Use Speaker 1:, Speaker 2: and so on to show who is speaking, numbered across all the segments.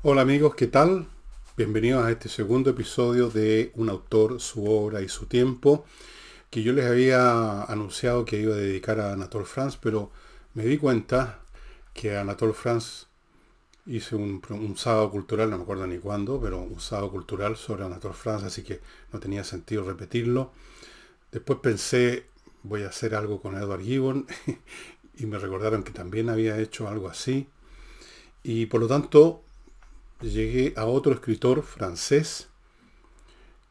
Speaker 1: Hola amigos, ¿qué tal? Bienvenidos a este segundo episodio de Un autor, su obra y su tiempo, que yo les había anunciado que iba a dedicar a Anatole France, pero me di cuenta que Anatole France hice un, sábado cultural, no me acuerdo ni cuándo, pero un sábado cultural sobre Anatole France, así que no tenía sentido repetirlo. Después pensé, voy a hacer algo con Edward Gibbon, y me recordaron que también había hecho algo así. Y por lo tanto llegué a otro escritor francés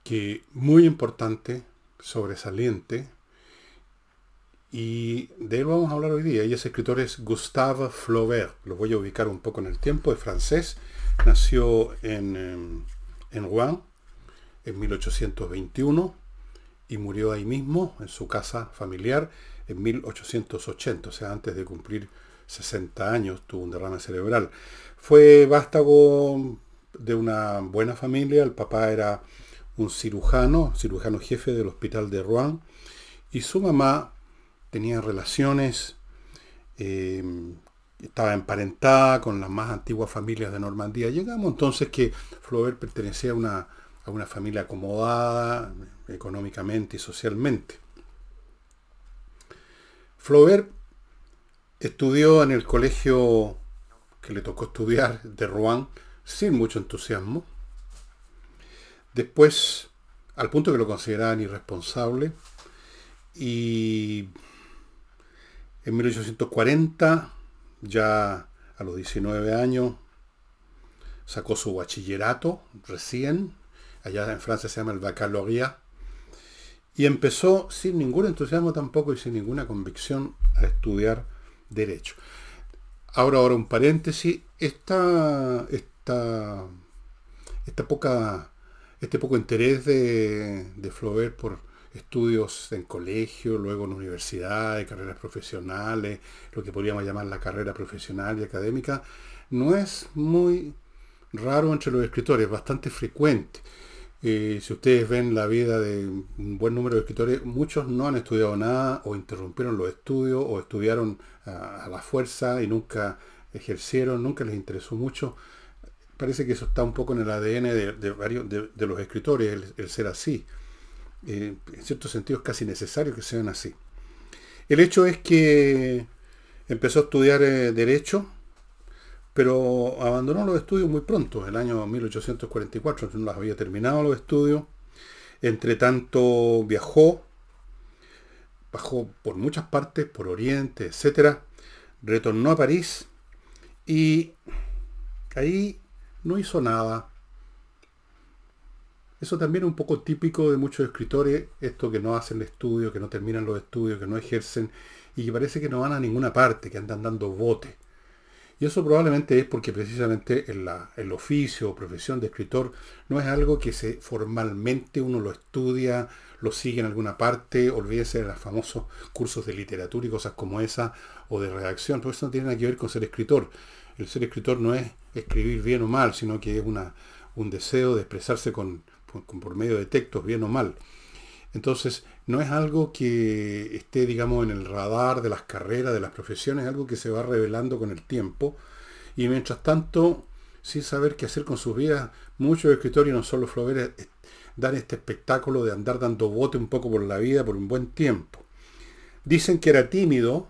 Speaker 1: que muy importante, sobresaliente, y de él vamos a hablar hoy día. Y ese escritor es Gustave Flaubert. Lo voy a ubicar un poco en el tiempo. Es francés. Nació en, em, en Rouen en 1821 y murió ahí mismo, en su casa familiar, en 1880, o sea, antes de cumplir 60 años, tuvo un derrame cerebral. Fue vástago de una buena familia, el papá era un cirujano, cirujano jefe del hospital de Rouen, y su mamá tenía relaciones, eh, estaba emparentada con las más antiguas familias de Normandía. Llegamos entonces que Flaubert pertenecía a una, a una familia acomodada económicamente y socialmente. Flaubert estudió en el colegio que le tocó estudiar de Rouen sin mucho entusiasmo. Después, al punto que lo consideraban irresponsable, y en 1840, ya a los 19 años, sacó su bachillerato recién, allá en Francia se llama el baccalauréat, y empezó sin ningún entusiasmo tampoco y sin ninguna convicción a estudiar derecho. Ahora, ahora un paréntesis, esta, esta, esta poca, este poco interés de, de Flaubert por estudios en colegio, luego en universidades, carreras profesionales, lo que podríamos llamar la carrera profesional y académica, no es muy raro entre los escritores, bastante frecuente. Eh, si ustedes ven la vida de un buen número de escritores, muchos no han estudiado nada o interrumpieron los estudios o estudiaron a, la fuerza y nunca ejercieron, nunca les interesó mucho. Parece que eso está un poco en el ADN de, varios de, los escritores, el, ser así. Eh, en cierto sentido es casi necesario que sean así. El hecho es que empezó a estudiar eh, Derecho, pero abandonó los estudios muy pronto, el año 1844, no había terminado los estudios. Entre tanto viajó bajó por muchas partes, por Oriente, etc. Retornó a París y ahí no hizo nada. Eso también es un poco típico de muchos escritores, esto que no hacen el estudio, que no terminan los estudios, que no ejercen y que parece que no van a ninguna parte, que andan dando bote. Y eso probablemente es porque precisamente el oficio o profesión de escritor no es algo que se formalmente uno lo estudia, lo sigue en alguna parte, olvídese de los famosos cursos de literatura y cosas como esa, o de redacción, todo eso no tiene nada que ver con ser escritor. El ser escritor no es escribir bien o mal, sino que es una, un deseo de expresarse con, por medio de textos, bien o mal. Entonces, no es algo que esté, digamos, en el radar de las carreras, de las profesiones, es algo que se va revelando con el tiempo. Y mientras tanto, sin saber qué hacer con sus vidas, muchos escritores, no solo Flaubert, dan este espectáculo de andar dando bote un poco por la vida por un buen tiempo. Dicen que era tímido,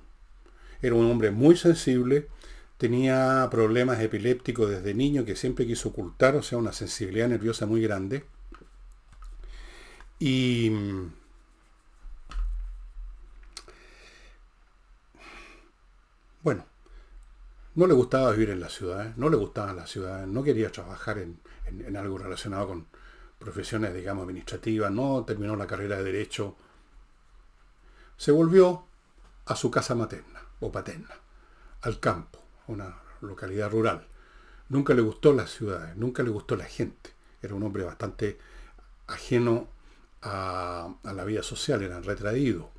Speaker 1: era un hombre muy sensible, tenía problemas epilépticos desde niño que siempre quiso ocultar, o sea, una sensibilidad nerviosa muy grande. Y bueno, no le gustaba vivir en la ciudad, no le gustaban las ciudades, no quería trabajar en algo relacionado con, profesiones, digamos, administrativas, no terminó la carrera de derecho, se volvió a su casa materna o paterna, al campo, una localidad rural. Nunca le gustó las ciudades, nunca le gustó la gente. Era un hombre bastante ajeno a, la vida social, era retraído.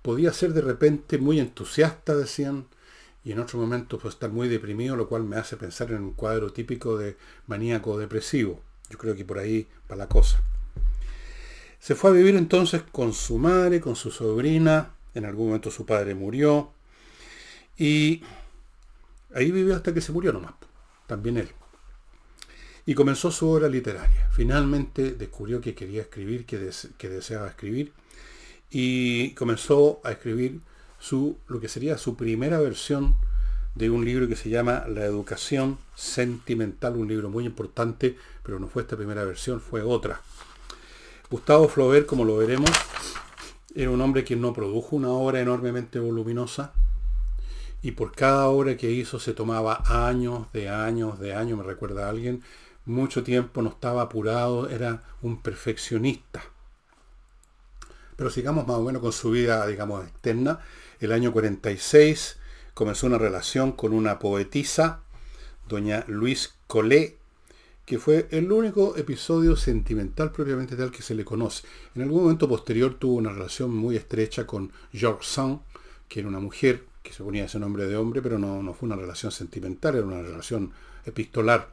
Speaker 1: Podía ser de repente muy entusiasta, decían, y en otro momento pues, estar muy deprimido, lo cual me hace pensar en un cuadro típico de maníaco depresivo. Yo creo que por ahí va la cosa. Se fue a vivir entonces con su madre, con su sobrina. En algún momento su padre murió. Y ahí vivió hasta que se murió nomás. También él. y comenzó su obra literaria. Finalmente descubrió que quería escribir, que, que deseaba escribir, y comenzó a escribir su, lo que sería su primera versión de un libro que se llama La educación sentimental, un libro muy importante, pero no fue esta primera versión, fue otra. Gustavo Flaubert, como lo veremos, era un hombre que no produjo una obra enormemente voluminosa y por cada obra que hizo se tomaba años, de años, de años, me recuerda alguien, mucho tiempo, no estaba apurado, era un perfeccionista. Pero sigamos más o menos con su vida, digamos, externa. El año 46 comenzó una relación con una poetisa, doña Luis Collet, que fue el único episodio sentimental propiamente tal que se le conoce. En algún momento posterior tuvo una relación muy estrecha con George Sand, que era una mujer que se ponía ese nombre de hombre, pero no, no fue una relación sentimental, era una relación epistolar.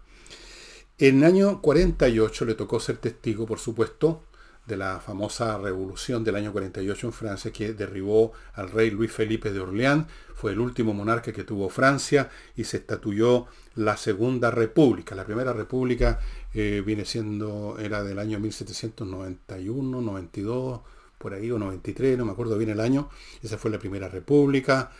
Speaker 1: En el año 48 le tocó ser testigo, por supuesto, de la famosa revolución del año 48 en Francia que derribó al rey Luis Felipe de Orleans, fue el último monarca que tuvo Francia y se estatuyó la Segunda República. La Primera República eh, viene siendo, era del año 1791, 92, por ahí, o 93, no me acuerdo bien el año. Esa fue la Primera República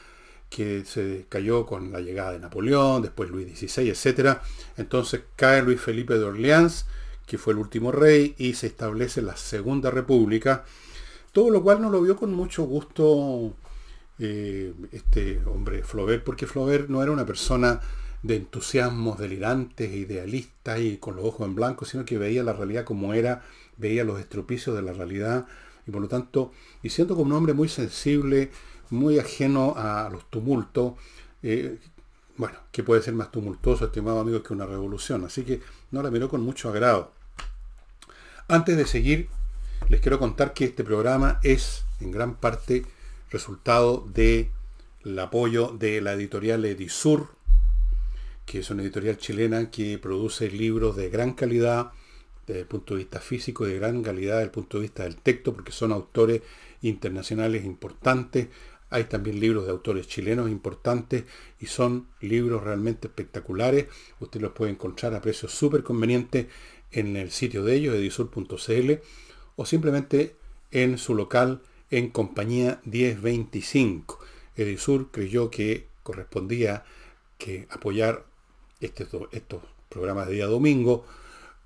Speaker 1: que se cayó con la llegada de Napoleón, después Luis XVI, etc. Entonces cae Luis Felipe de Orleans, que fue el último rey, y se establece la Segunda República, todo lo cual no lo vio con mucho gusto eh, este hombre Flaubert, porque Flaubert no era una persona de entusiasmos delirantes, idealistas y con los ojos en blanco, sino que veía la realidad como era, veía los estropicios de la realidad, y por lo tanto, y siendo como un hombre muy sensible, muy ajeno a los tumultos, eh, bueno, ¿qué puede ser más tumultuoso, estimado amigo, que una revolución? Así que no la miró con mucho agrado. Antes de seguir, les quiero contar que este programa es en gran parte resultado del apoyo de la editorial Edisur, que es una editorial chilena que produce libros de gran calidad desde el punto de vista físico, de gran calidad desde el punto de vista del texto, porque son autores internacionales importantes, hay también libros de autores chilenos importantes y son libros realmente espectaculares. Usted los puede encontrar a precios súper convenientes en el sitio de ellos, edisur.cl, o simplemente en su local en compañía 1025. Edisur creyó que correspondía que apoyar este, estos programas de día domingo,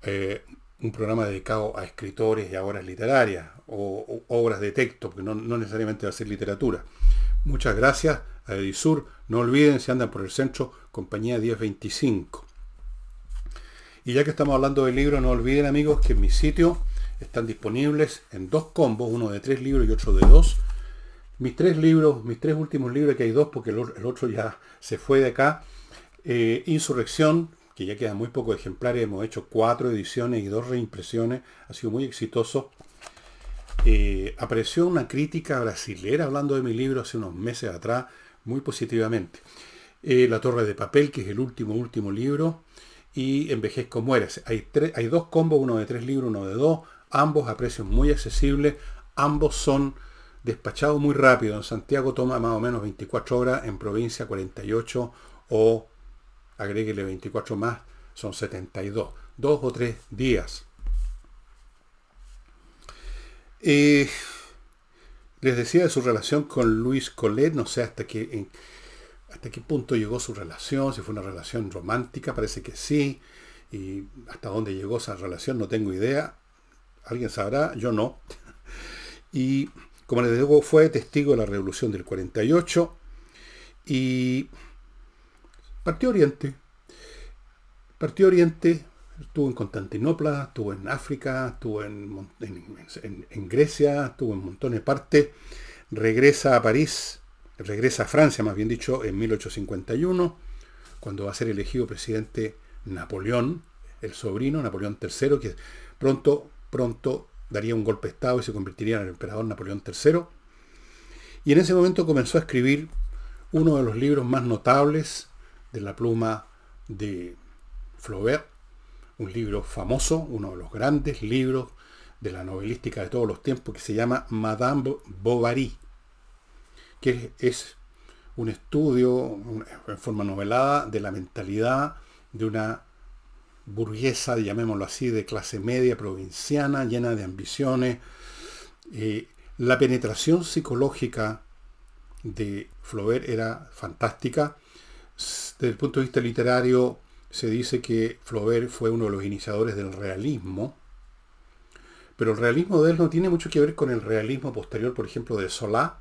Speaker 1: eh, un programa dedicado a escritores y a obras literarias o, obras de texto, porque no, necesariamente va a ser literatura. Muchas gracias a Edisur. No olviden, si andan por el centro, compañía 1025. Y ya que estamos hablando del libro, no olviden amigos que en mi sitio están disponibles en dos combos, uno de tres libros y otro de dos. Mis tres libros, mis tres últimos libros, que hay dos porque el, otro ya se fue de acá. Eh, Insurrección, que ya quedan muy pocos ejemplares, hemos hecho cuatro ediciones y dos reimpresiones, ha sido muy exitoso. Eh, apareció una crítica brasilera hablando de mi libro hace unos meses atrás, muy positivamente. Eh, la Torre de Papel, que es el último, último libro, y Envejezco Mueres. Hay, hay dos combos, uno de tres libros, uno de dos, ambos a precios muy accesibles, ambos son despachados muy rápido. En Santiago toma más o menos 24 horas, en provincia 48 o agréguele 24 más, son 72. Dos o tres días. Eh, les decía de su relación con Luis Collet, no sé hasta qué, hasta qué punto llegó su relación, si fue una relación romántica, parece que sí, y hasta dónde llegó esa relación no tengo idea, alguien sabrá, yo no. Y como les digo, fue testigo de la revolución del 48 y partió Oriente. Partió Oriente, Estuvo en Constantinopla, estuvo en África, estuvo en, en, Grecia, estuvo en montones de partes. Regresa a París, regresa a Francia, más bien dicho, en 1851, cuando va a ser elegido presidente Napoleón, el sobrino, Napoleón III, que pronto, pronto daría un golpe de Estado y se convertiría en el emperador Napoleón III. Y en ese momento comenzó a escribir uno de los libros más notables de la pluma de Flaubert, un libro famoso, uno de los grandes libros de la novelística de todos los tiempos, que se llama Madame Bovary, que es un estudio en forma novelada de la mentalidad de una burguesa, llamémoslo así, de clase media provinciana, llena de ambiciones. Eh, la penetración psicológica de Flaubert era fantástica. Desde el punto de vista literario, se dice que Flaubert fue uno de los iniciadores del realismo, pero el realismo de él no tiene mucho que ver con el realismo posterior, por ejemplo, de Solá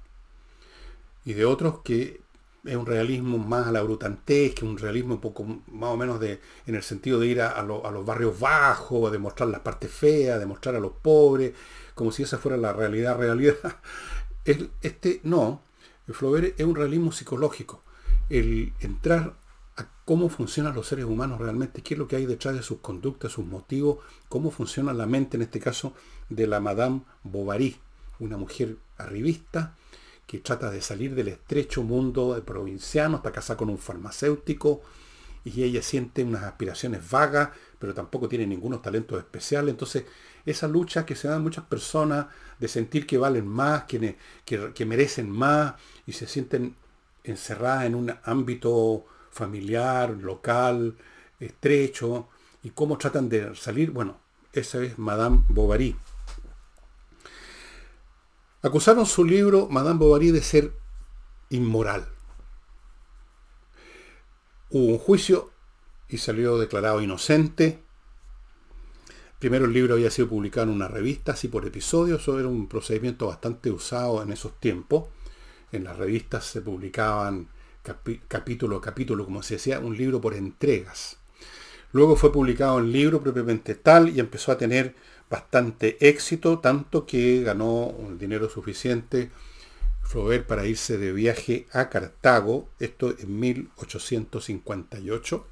Speaker 1: y de otros que es un realismo más a la que un realismo un poco más o menos de, en el sentido de ir a, los barrios bajos, de mostrar las partes feas, de mostrar a los pobres, como si esa fuera la realidad, realidad. Este no, el Flaubert es un realismo psicológico. El entrar a cómo funcionan los seres humanos realmente, qué es lo que hay detrás de sus conductas, sus motivos, cómo funciona la mente, en este caso, de la Madame Bovary, una mujer arribista, que trata de salir del estrecho mundo de provinciano, está casada con un farmacéutico y ella siente unas aspiraciones vagas, pero tampoco tiene ningunos talentos especiales. Entonces, esa lucha que se dan muchas personas de sentir que valen más, que, que, merecen más y se sienten encerradas en un ámbito familiar, local, estrecho, y cómo tratan de salir, bueno, esa es Madame Bovary. Acusaron su libro Madame Bovary de ser inmoral. Hubo un juicio y salió declarado inocente. Primero el libro había sido publicado en una revista, así por episodios, eso era un procedimiento bastante usado en esos tiempos. En las revistas se publicaban capítulo a capítulo, como se decía, un libro por entregas. Luego fue publicado el libro propiamente tal y empezó a tener bastante éxito, tanto que ganó un dinero suficiente Flaubert para irse de viaje a Cartago, esto en 1858.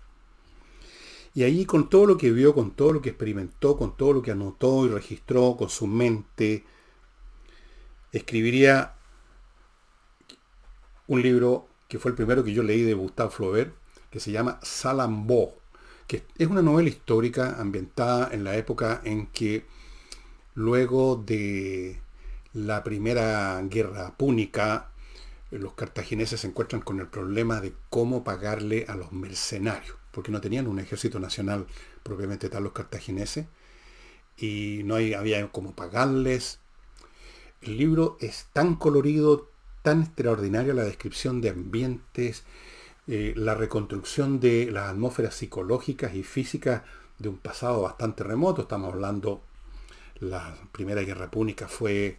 Speaker 1: Y allí con todo lo que vio, con todo lo que experimentó, con todo lo que anotó y registró con su mente, escribiría un libro que fue el primero que yo leí de Gustave Flaubert, que se llama Salambo que es una novela histórica ambientada en la época en que luego de la primera guerra púnica, los cartagineses se encuentran con el problema de cómo pagarle a los mercenarios, porque no tenían un ejército nacional propiamente tal los cartagineses, y no había cómo pagarles. El libro es tan colorido, tan extraordinaria la descripción de ambientes, eh, la reconstrucción de las atmósferas psicológicas y físicas de un pasado bastante remoto. Estamos hablando, la Primera Guerra Púnica fue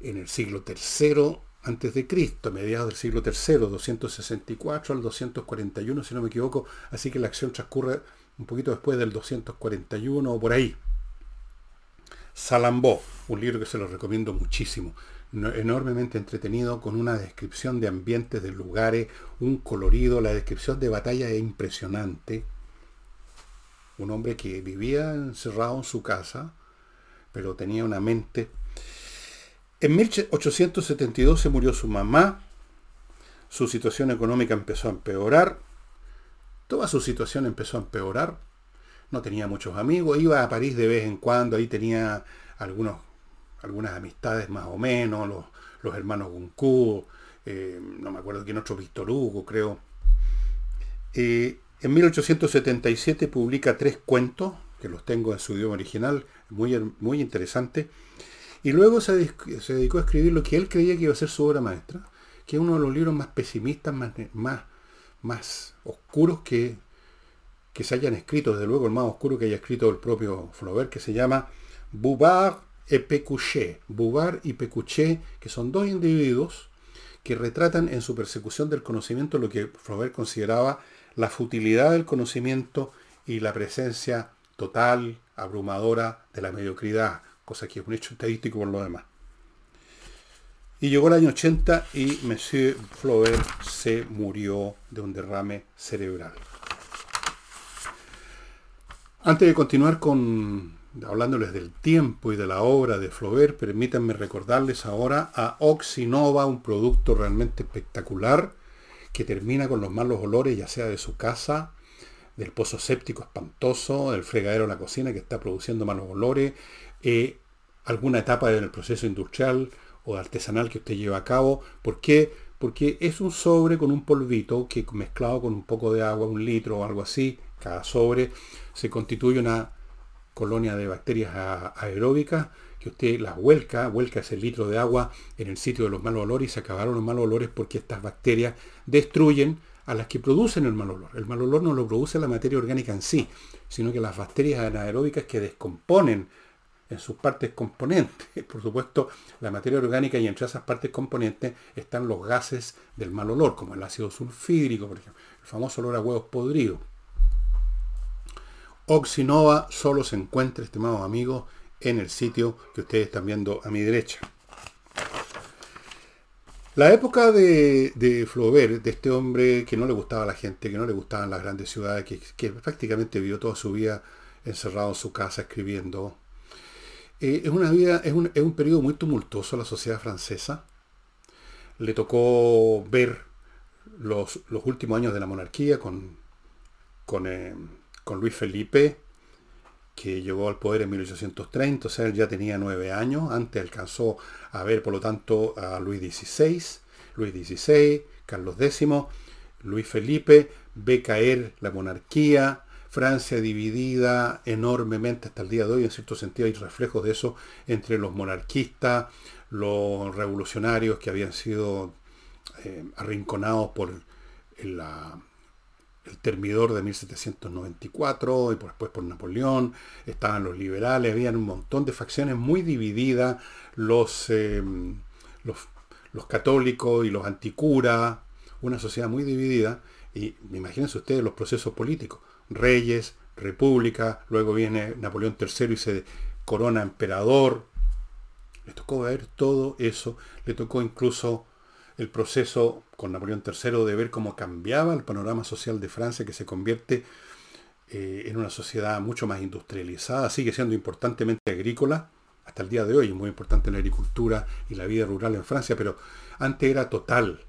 Speaker 1: en el siglo III antes de Cristo, mediados del siglo III, 264 al 241, si no me equivoco, así que la acción transcurre un poquito después del 241 o por ahí. Salambó, un libro que se lo recomiendo muchísimo enormemente entretenido, con una descripción de ambientes, de lugares, un colorido, la descripción de batalla es impresionante. Un hombre que vivía encerrado en su casa, pero tenía una mente. En 1872 se murió su mamá, su situación económica empezó a empeorar, toda su situación empezó a empeorar, no tenía muchos amigos, iba a París de vez en cuando, ahí tenía algunos algunas amistades más o menos, los, hermanos Gunku, eh, no me acuerdo quién otro, Víctor Hugo, creo. Eh, en 1877 publica tres cuentos, que los tengo en su idioma original, muy, muy interesante, y luego se, dedicó a escribir lo que él creía que iba a ser su obra maestra, que es uno de los libros más pesimistas, más, más, más oscuros que, que se hayan escrito, desde luego el más oscuro que haya escrito el propio Flaubert, que se llama Bouvard et Pécuchet, Bouvard y Pécuchet, que son dos individuos que retratan en su persecución del conocimiento lo que Flaubert consideraba la futilidad del conocimiento y la presencia total, abrumadora de la mediocridad, cosa que es un hecho estadístico por lo demás. Y llegó el año 80 y Monsieur Flaubert se murió de un derrame cerebral. Antes de continuar con hablándoles del tiempo y de la obra de Flaubert, permítanme recordarles ahora a Oxinova, un producto realmente espectacular que termina con los malos olores, ya sea de su casa, del pozo séptico espantoso, del fregadero en la cocina que está produciendo malos olores, eh, alguna etapa del proceso industrial o artesanal que usted lleva a cabo. ¿Por qué? Porque es un sobre con un polvito que mezclado con un poco de agua, un litro o algo así, cada sobre se constituye una colonia de bacterias aeróbicas que usted las vuelca, vuelca ese litro de agua en el sitio de los malos olores y se acabaron los malos olores porque estas bacterias destruyen a las que producen el mal olor. El mal olor no lo produce la materia orgánica en sí, sino que las bacterias anaeróbicas que descomponen en sus partes componentes. Por supuesto, la materia orgánica y entre esas partes componentes están los gases del mal olor, como el ácido sulfídrico, por ejemplo, el famoso olor a huevos podridos. Oxinova solo se encuentra, estimados amigos, en el sitio que ustedes están viendo a mi derecha. La época de, Flaubert, de este hombre que no le gustaba a la gente, que no le gustaban las grandes ciudades, que, prácticamente vivió toda su vida encerrado en su casa escribiendo, eh, es una vida, es un, es un periodo muy tumultuoso a la sociedad francesa. Le tocó ver los, los últimos años de la monarquía con, con, eh, con Luis Felipe, que llegó al poder en 1830, o sea, él ya tenía nueve años, antes alcanzó a ver, por lo tanto, a Luis XVI, Luis XVI, Carlos X, Luis Felipe, ve caer la monarquía, Francia dividida enormemente hasta el día de hoy, en cierto sentido hay reflejos de eso entre los monarquistas, los revolucionarios que habían sido eh, arrinconados por la el termidor de 1794 y después por Napoleón, estaban los liberales, habían un montón de facciones muy divididas, los, em, los, católicos y los anticuras, una sociedad muy dividida, y imagínense ustedes los procesos políticos, reyes, república, luego viene Napoleón III y se corona emperador, le tocó ver todo eso, le tocó incluso el proceso con Napoleón III de ver cómo cambiaba el panorama social de Francia, que se convierte eh, en una sociedad mucho más industrializada, sigue siendo importantemente agrícola, hasta el día de hoy muy importante la agricultura y la vida rural en Francia, pero antes era total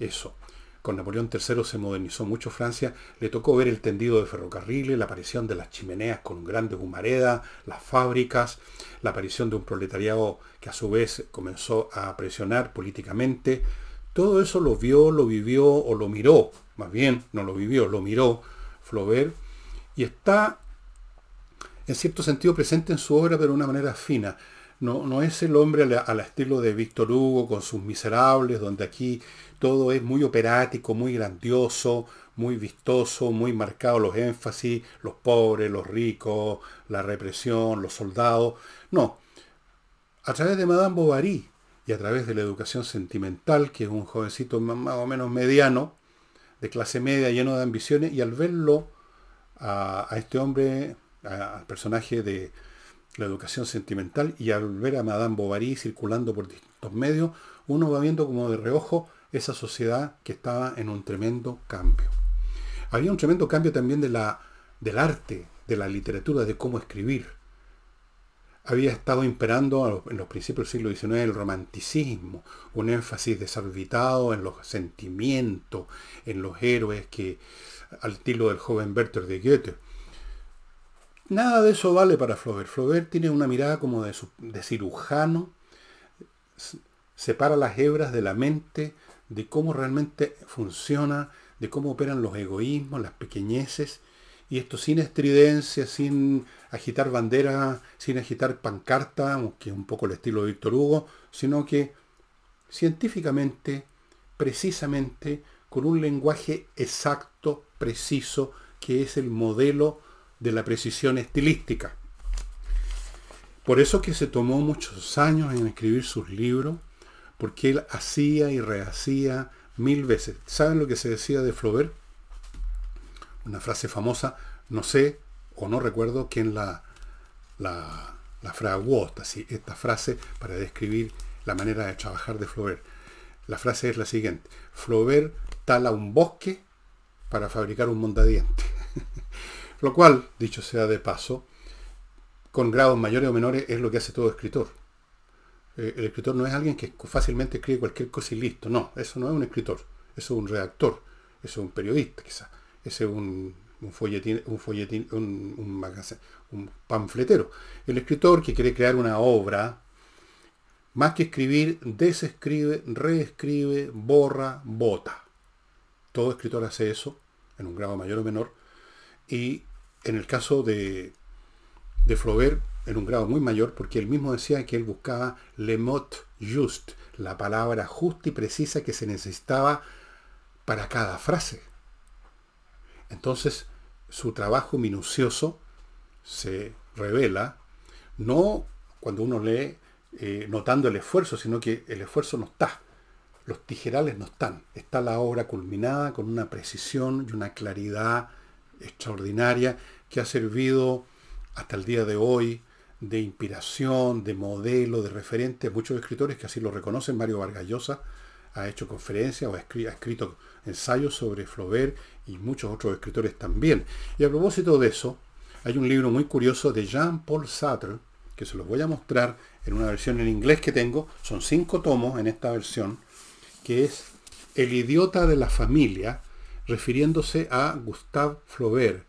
Speaker 1: eso. Con Napoleón III se modernizó mucho Francia, le tocó ver el tendido de ferrocarriles, la aparición de las chimeneas con grandes humaredas, las fábricas, la aparición de un proletariado que a su vez comenzó a presionar políticamente. Todo eso lo vio, lo vivió o lo miró, más bien no lo vivió, lo miró Flaubert y está en cierto sentido presente en su obra pero de una manera fina. No, no es el hombre al estilo de Víctor Hugo con sus miserables, donde aquí todo es muy operático, muy grandioso, muy vistoso, muy marcado los énfasis, los pobres, los ricos, la represión, los soldados. No, a través de Madame Bovary y a través de la educación sentimental, que es un jovencito más o menos mediano, de clase media, lleno de ambiciones, y al verlo a, este hombre, al personaje de la educación sentimental, y al ver a Madame Bovary circulando por distintos medios, uno va viendo como de reojo esa sociedad que estaba en un tremendo cambio. Había un tremendo cambio también de la, del arte, de la literatura, de cómo escribir. Había estado imperando en los principios del siglo XIX el romanticismo, un énfasis desorbitado en los sentimientos, en los héroes que, al estilo del joven Werther de Goethe. Nada de eso vale para Flaubert. Flaubert tiene una mirada como de, de cirujano, separa las hebras de la mente, de cómo realmente funciona, de cómo operan los egoísmos, las pequeñeces, y esto sin estridencia, sin agitar bandera, sin agitar pancarta, que es un poco el estilo de Víctor Hugo, sino que científicamente, precisamente, con un lenguaje exacto, preciso, que es el modelo de la precisión estilística. Por eso que se tomó muchos años en escribir sus libros, porque él hacía y rehacía mil veces. ¿Saben lo que se decía de Flaubert? Una frase famosa, no sé o no recuerdo quién la, la, la fraguó, esta, esta frase para describir la manera de trabajar de Flaubert. La frase es la siguiente, Flaubert tala un bosque para fabricar un mondadiente. lo cual, dicho sea de paso, con grados mayores o menores es lo que hace todo escritor. Eh, el escritor no es alguien que fácilmente escribe cualquier cosa y listo. No, eso no es un escritor. Eso es un redactor. Eso es un periodista, quizás. Ese es un, folletín, un folletín, un, un, un panfletero. El escritor que quiere crear una obra, más que escribir, desescribe, reescribe, borra, bota. Todo escritor hace eso, en un grado mayor o menor, y en el caso de, de Flaubert, en un grado muy mayor, porque él mismo decía que él buscaba le mot juste, la palabra justa y precisa que se necesitaba para cada frase. Entonces, su trabajo minucioso se revela, no cuando uno lee eh, notando el esfuerzo, sino que el esfuerzo no está. Los tijerales no están. Está la obra culminada con una precisión y una claridad extraordinaria que ha servido hasta el día de hoy de inspiración, de modelo, de referente a muchos escritores que así lo reconocen. Mario Vargas Llosa ha hecho conferencias o ha escrito ensayos sobre Flaubert y muchos otros escritores también. Y a propósito de eso, hay un libro muy curioso de Jean-Paul Sartre, que se los voy a mostrar en una versión en inglés que tengo. Son cinco tomos en esta versión, que es El idiota de la familia, refiriéndose a Gustave Flaubert,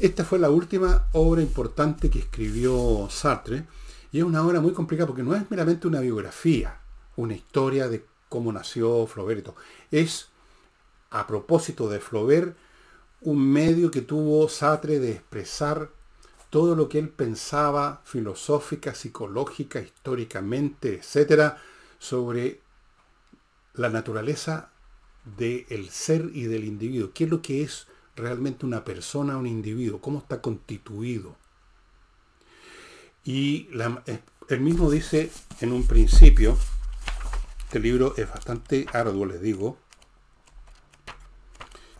Speaker 1: esta fue la última obra importante que escribió Sartre y es una obra muy complicada porque no es meramente una biografía, una historia de cómo nació Flaubert Es, a propósito de Flaubert, un medio que tuvo Sartre de expresar todo lo que él pensaba filosófica, psicológica, históricamente, etcétera, sobre la naturaleza del ser y del individuo. ¿Qué es lo que es realmente una persona, un individuo, cómo está constituido. Y eh, él mismo dice en un principio, este libro es bastante arduo, les digo.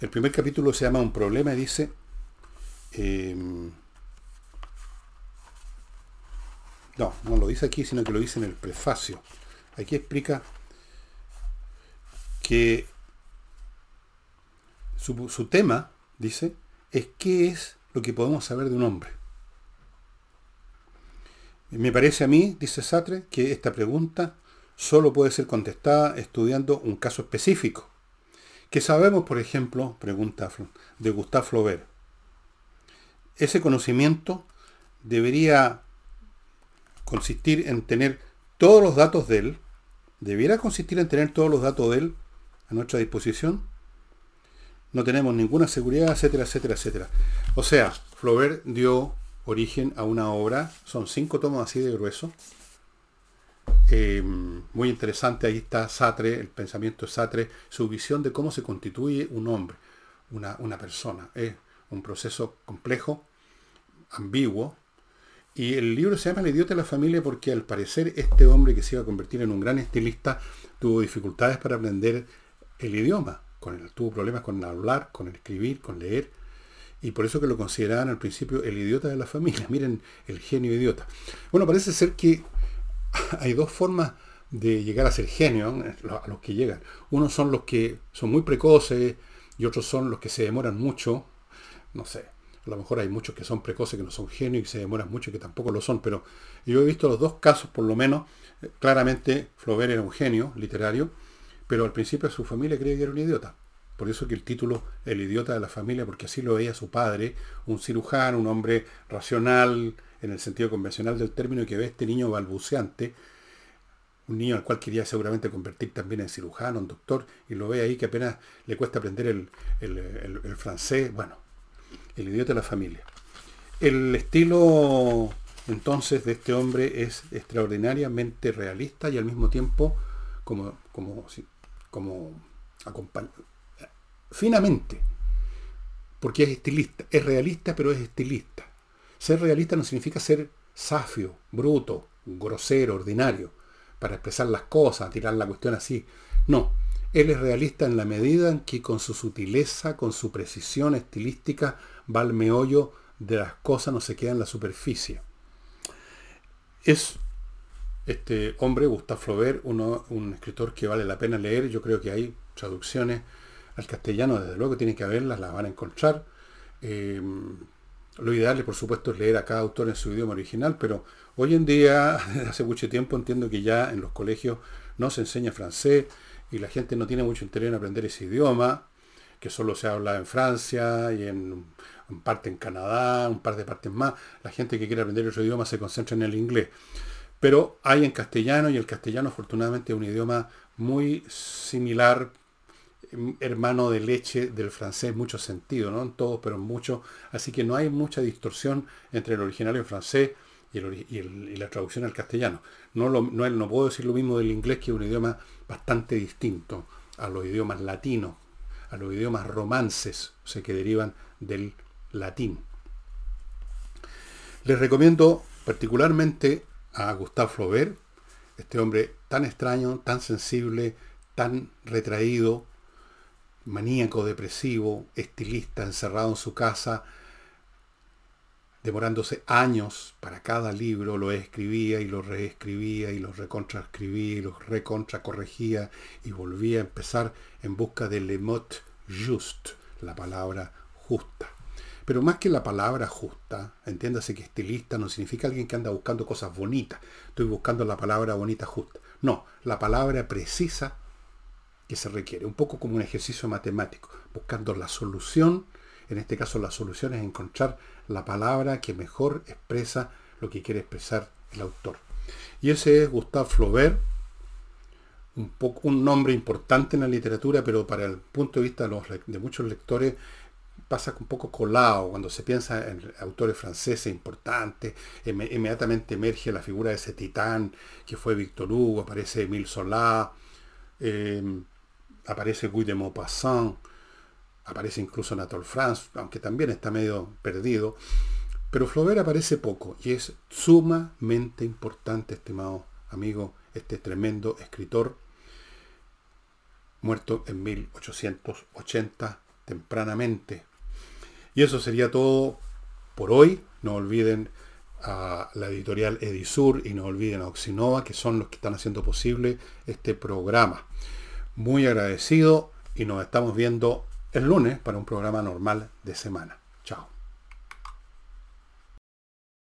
Speaker 1: El primer capítulo se llama Un problema y dice, em, no, no lo dice aquí, sino que lo dice en el prefacio. Aquí explica que su, su tema dice, es qué es lo que podemos saber de un hombre. Me parece a mí, dice Sartre, que esta pregunta solo puede ser contestada estudiando un caso específico. ¿Qué sabemos, por ejemplo, pregunta de Gustave Flaubert? Ese conocimiento debería consistir en tener todos los datos de él, debiera consistir en tener todos los datos de él a nuestra disposición no tenemos ninguna seguridad, etcétera, etcétera, etcétera. O sea, Flaubert dio origen a una obra, son cinco tomos así de grueso. Eh, muy interesante, ahí está Sartre, el pensamiento de Sartre, su visión de cómo se constituye un hombre, una, una persona. Es un proceso complejo, ambiguo, y el libro se llama El idiota de la familia porque al parecer este hombre que se iba a convertir en un gran estilista tuvo dificultades para aprender el idioma tuvo problemas con hablar, con escribir, con leer, y por eso que lo consideraban al principio el idiota de la familia. Miren el genio idiota. Bueno, parece ser que hay dos formas de llegar a ser genio, a los que llegan. Unos son los que son muy precoces y otros son los que se demoran mucho. No sé, a lo mejor hay muchos que son precoces que no son genios y se demoran mucho que tampoco lo son, pero yo he visto los dos casos, por lo menos, claramente Flaubert era un genio literario, pero al principio su familia creía que era un idiota. Por eso que el título El idiota de la familia, porque así lo veía su padre, un cirujano, un hombre racional en el sentido convencional del término, y que ve este niño balbuceante, un niño al cual quería seguramente convertir también en cirujano, en doctor, y lo ve ahí que apenas le cuesta aprender el, el francés, bueno, el idiota de la familia. El estilo entonces de este hombre es extraordinariamente realista y al mismo tiempo como, como como finamente, porque es estilista, es realista pero es estilista. Ser realista no significa ser safio, bruto, grosero, ordinario, para expresar las cosas, tirar la cuestión así. No, él es realista en la medida en que con su sutileza, con su precisión estilística, va al meollo de las cosas, no se queda en la superficie. Es este hombre, Gustave Flaubert, un escritor que vale la pena leer. Yo creo que hay traducciones al castellano, desde luego tienen que haberlas, las van a encontrar. Em, lo ideal, por supuesto, es leer a cada autor en su idioma original, pero hoy en día, desde hace mucho tiempo, entiendo que ya en los colegios no se enseña francés y la gente no tiene mucho interés en aprender ese idioma, que solo se habla en Francia y en, en parte en Canadá, un par de partes más. La gente que quiere aprender otro idioma se concentra en el inglés. Pero hay en castellano y el castellano afortunadamente es un idioma muy similar hermano de leche del francés en muchos sentidos, no en todos, pero en muchos. Así que no hay mucha distorsión entre el original en francés y, la traducción al castellano. No, lo, no, no, puedo decir lo mismo del inglés, que es un idioma bastante distinto a los idiomas latinos, a los idiomas romances, o que derivan del latín. Les recomiendo particularmente a Gustave Flaubert, este hombre tan extraño, tan sensible, tan retraído, maníaco, depresivo, estilista, encerrado en su casa, demorándose años para cada libro, lo escribía y lo reescribía y lo recontraescribía y lo recontracorregía y volvía a empezar en busca de le mot juste, la palabra justa. Pero más que la palabra justa, entiéndase que estilista no significa alguien que anda buscando cosas bonitas. Estoy buscando la palabra bonita justa. No, la palabra precisa que se requiere. Un poco como un ejercicio matemático, buscando la solución. En este caso la solución es encontrar la palabra que mejor expresa lo que quiere expresar el autor. Y ese es Gustave Flaubert, un, poco, un nombre importante en la literatura, pero para el punto de vista de, muchos lectores pasa un poco colado cuando se piensa en autores franceses importantes, inmediatamente emerge la figura de ese titán que fue Victor Hugo, aparece Emile Solá, em, aparece Guy de Maupassant, aparece incluso Anatole France, aunque también está medio perdido. Pero Flaubert aparece poco y es sumamente importante, estimado amigo, este tremendo escritor, muerto en 1880 tempranamente. Y eso sería todo por hoy. No olviden a la editorial Edisur y no olviden a Oxinova, que son los que están haciendo posible este programa. Muy agradecido y nos estamos viendo el lunes para un programa normal de semana.